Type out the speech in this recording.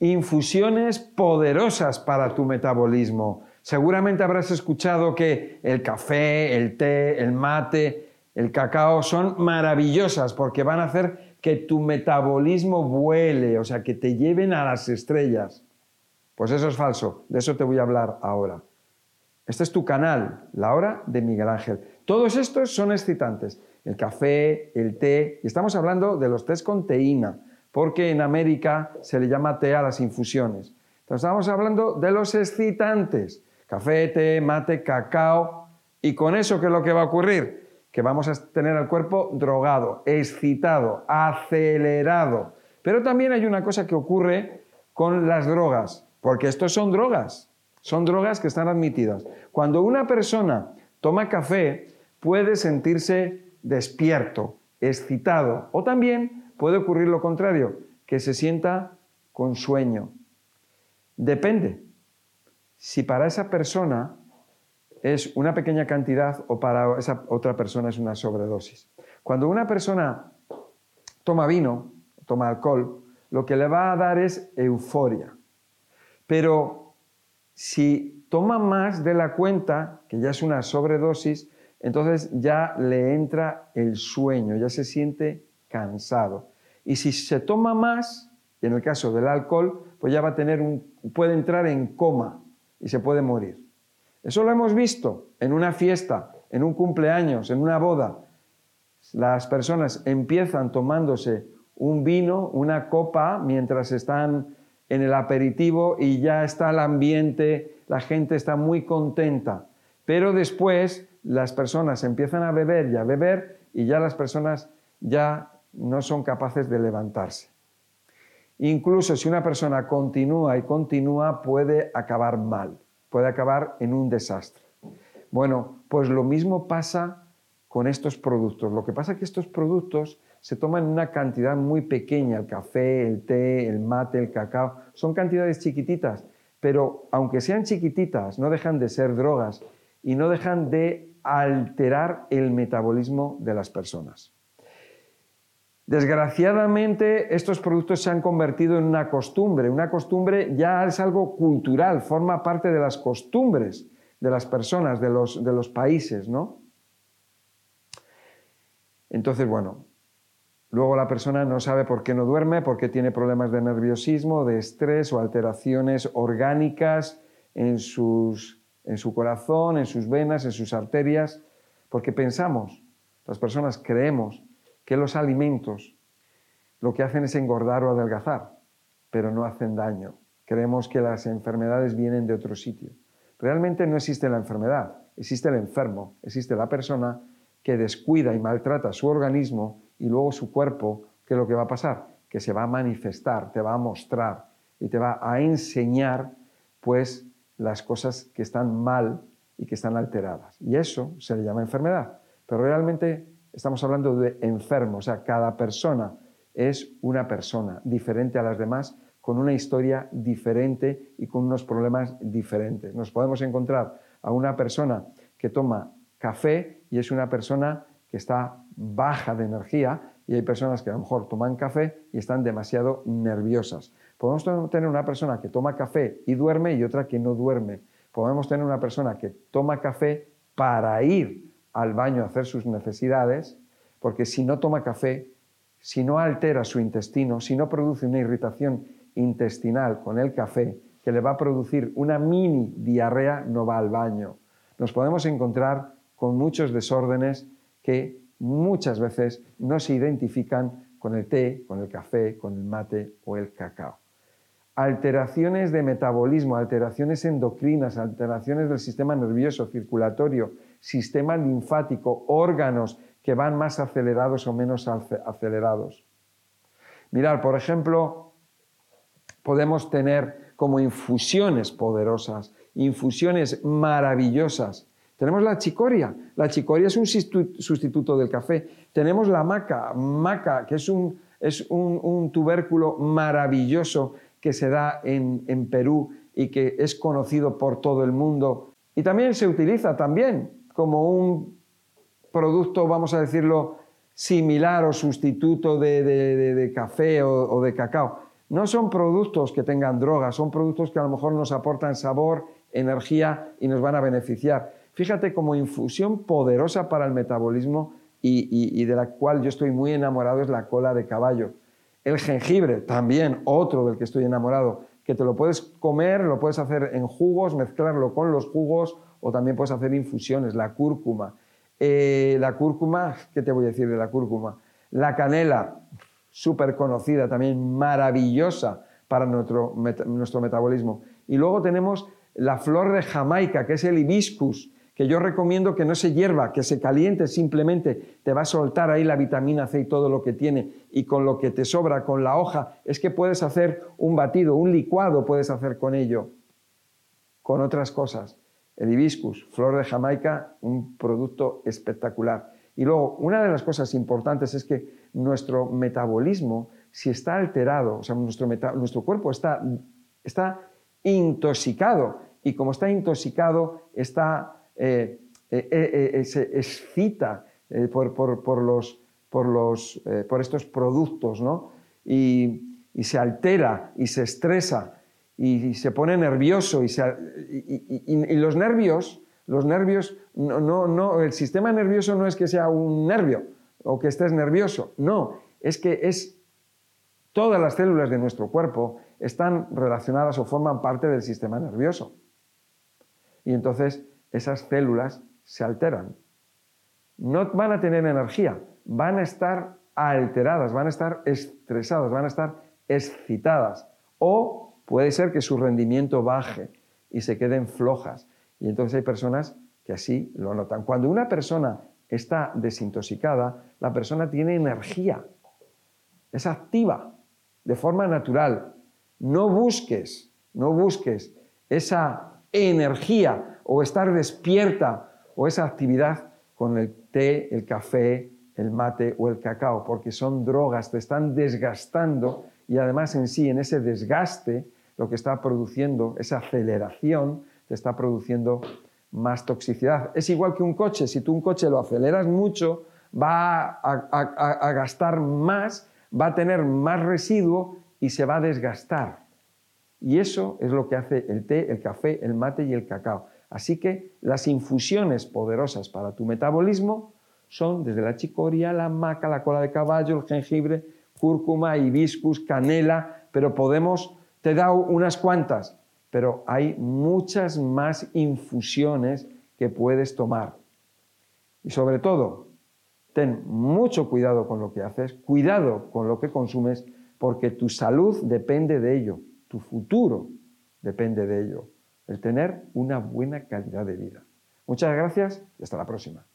infusiones poderosas para tu metabolismo. Seguramente habrás escuchado que el café, el té, el mate, el cacao son maravillosas porque van a hacer que tu metabolismo vuele, o sea, que te lleven a las estrellas. Pues eso es falso, de eso te voy a hablar ahora. Este es tu canal, la hora de Miguel Ángel. Todos estos son excitantes. El café, el té, y estamos hablando de los tés con teína, porque en América se le llama té a las infusiones. Entonces estamos hablando de los excitantes. Café, té, mate, cacao. Y con eso, ¿qué es lo que va a ocurrir? Que vamos a tener el cuerpo drogado, excitado, acelerado. Pero también hay una cosa que ocurre con las drogas, porque estos son drogas. Son drogas que están admitidas. Cuando una persona toma café, puede sentirse despierto, excitado, o también puede ocurrir lo contrario, que se sienta con sueño. Depende. Si para esa persona es una pequeña cantidad o para esa otra persona es una sobredosis. Cuando una persona toma vino, toma alcohol, lo que le va a dar es euforia. Pero si toma más de la cuenta, que ya es una sobredosis, entonces ya le entra el sueño, ya se siente cansado. Y si se toma más, y en el caso del alcohol, pues ya va a tener un, puede entrar en coma y se puede morir. Eso lo hemos visto en una fiesta, en un cumpleaños, en una boda. Las personas empiezan tomándose un vino, una copa, mientras están en el aperitivo y ya está el ambiente, la gente está muy contenta. Pero después las personas empiezan a beber y a beber y ya las personas ya no son capaces de levantarse. Incluso si una persona continúa y continúa puede acabar mal, puede acabar en un desastre. Bueno, pues lo mismo pasa con estos productos. Lo que pasa es que estos productos se toman en una cantidad muy pequeña, el café, el té, el mate, el cacao, son cantidades chiquititas, pero aunque sean chiquititas, no dejan de ser drogas y no dejan de alterar el metabolismo de las personas. Desgraciadamente, estos productos se han convertido en una costumbre. Una costumbre ya es algo cultural, forma parte de las costumbres de las personas, de los, países, ¿no? Entonces, bueno, Luego la persona no sabe por qué no duerme, porque tiene problemas de nerviosismo, de estrés o alteraciones orgánicas en su corazón, en sus venas, en sus arterias, porque pensamos, las personas creemos que los alimentos lo que hacen es engordar o adelgazar, pero no hacen daño. Creemos que las enfermedades vienen de otro sitio. Realmente no existe la enfermedad, existe el enfermo, existe la persona que descuida y maltrata su organismo y luego su cuerpo, ¿qué es lo que va a pasar? Que se va a manifestar, te va a mostrar y te va a enseñar pues las cosas que están mal y que están alteradas. Y eso se le llama enfermedad. Pero realmente estamos hablando de enfermo, o sea, cada persona es una persona diferente a las demás, con una historia diferente y con unos problemas diferentes. Nos podemos encontrar a una persona que toma café y es una persona que está baja de energía y hay personas que a lo mejor toman café y están demasiado nerviosas. Podemos tener una persona que toma café y duerme y otra que no duerme. Podemos tener una persona que toma café para ir al baño a hacer sus necesidades, porque si no toma café, si no altera su intestino, si no produce una irritación intestinal con el café, que le va a producir una mini diarrea, no va al baño. Nos podemos encontrar con muchos desórdenes que muchas veces no se identifican con el té, con el café, con el mate o el cacao. Alteraciones de metabolismo, alteraciones endocrinas, alteraciones del sistema nervioso, circulatorio, sistema linfático, órganos que van más acelerados o menos acelerados. Mirar, por ejemplo, podemos tener como infusiones poderosas, infusiones maravillosas tenemos la chicoria. La chicoria es un sustituto del café. Tenemos la maca, maca, que es un, es un, tubérculo maravilloso que se da en, en, Perú y que es conocido por todo el mundo. Y también se utiliza también como un producto, vamos a decirlo, similar o sustituto de, de, de café o, de cacao. No son productos que tengan drogas, son productos que a lo mejor nos aportan sabor, energía y nos van a beneficiar. Fíjate como infusión poderosa para el metabolismo y, de la cual yo estoy muy enamorado es la cola de caballo. El jengibre, también otro del que estoy enamorado, que te lo puedes comer, lo puedes hacer en jugos, mezclarlo con los jugos o también puedes hacer infusiones. La cúrcuma. Eh, la cúrcuma, ¿qué te voy a decir de la cúrcuma? La canela, súper conocida, también maravillosa para nuestro, nuestro metabolismo. Y luego tenemos la flor de Jamaica, que es el hibiscus, que yo recomiendo que no se hierva, que se caliente simplemente, te va a soltar ahí la vitamina C y todo lo que tiene, y con lo que te sobra, con la hoja, es que puedes hacer un batido, un licuado puedes hacer con ello, con otras cosas. El hibiscus, flor de Jamaica, un producto espectacular. Y luego, una de las cosas importantes es que nuestro metabolismo, si está alterado, o sea, nuestro, nuestro cuerpo está, está intoxicado, y como está intoxicado, está eh, eh, eh, se excita por, los, por, los, por, estos productos, ¿no? Y, se altera y se estresa y, se pone nervioso y, los nervios, los nervios, no, no, el sistema nervioso no es que sea un nervio o que estés nervioso, no, es que es todas las células de nuestro cuerpo están relacionadas o forman parte del sistema nervioso. Y entonces esas células se alteran. No van a tener energía, van a estar alteradas, van a estar estresadas, van a estar excitadas. O puede ser que su rendimiento baje y se queden flojas. Y entonces hay personas que así lo notan. Cuando una persona está desintoxicada, la persona tiene energía, es activa de forma natural. No busques, no busques esa energía o estar despierta o esa actividad con el té, el café, el mate o el cacao, porque son drogas, te están desgastando y además en sí, en ese desgaste, lo que está produciendo, esa aceleración, te está produciendo más toxicidad. Es igual que un coche, si tú un coche lo aceleras mucho, va a, gastar más, va a tener más residuo y se va a desgastar. Y eso es lo que hace el té, el café, el mate y el cacao. Así que las infusiones poderosas para tu metabolismo son desde la chicoria, la maca, la cola de caballo, el jengibre, cúrcuma, hibiscus, canela, pero podemos, te he dado unas cuantas, pero hay muchas más infusiones que puedes tomar. Y sobre todo, ten mucho cuidado con lo que haces, cuidado con lo que consumes, porque tu salud depende de ello, tu futuro depende de ello el tener una buena calidad de vida. Muchas gracias y hasta la próxima.